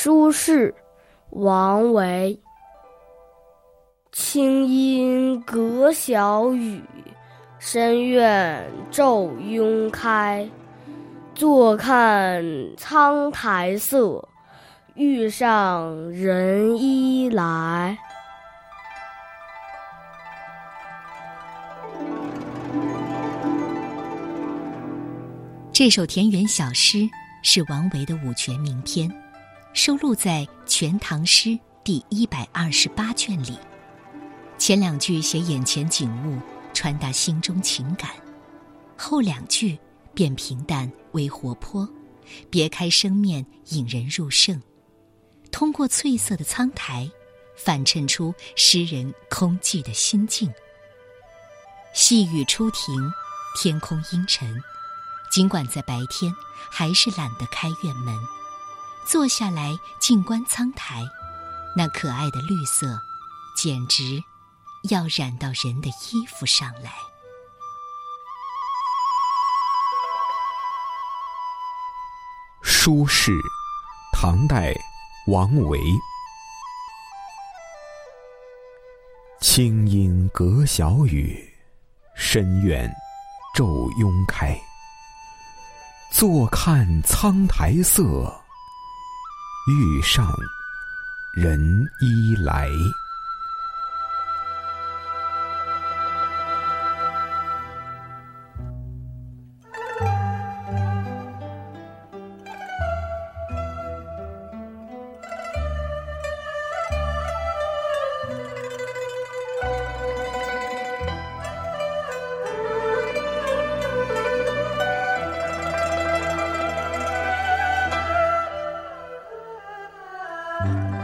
苏轼，王维。清音阁小雨，深院昼拥开。坐看苍苔色，欲上人衣来。这首田园小诗是王维的五绝名篇，收录在《全唐诗》第一百二十八卷里。前两句写眼前景物，传达心中情感；后两句变平淡为活泼，别开生面，引人入胜。通过翠色的苍苔，反衬出诗人空寂的心境。细雨初停，天空阴沉。尽管在白天，还是懒得开院门，坐下来静观苍苔，那可爱的绿色，简直要染到人的衣服上来。苏轼，唐代，王维。清音阁小雨，深院昼拥开。坐看苍苔色，欲上人衣来。Bye.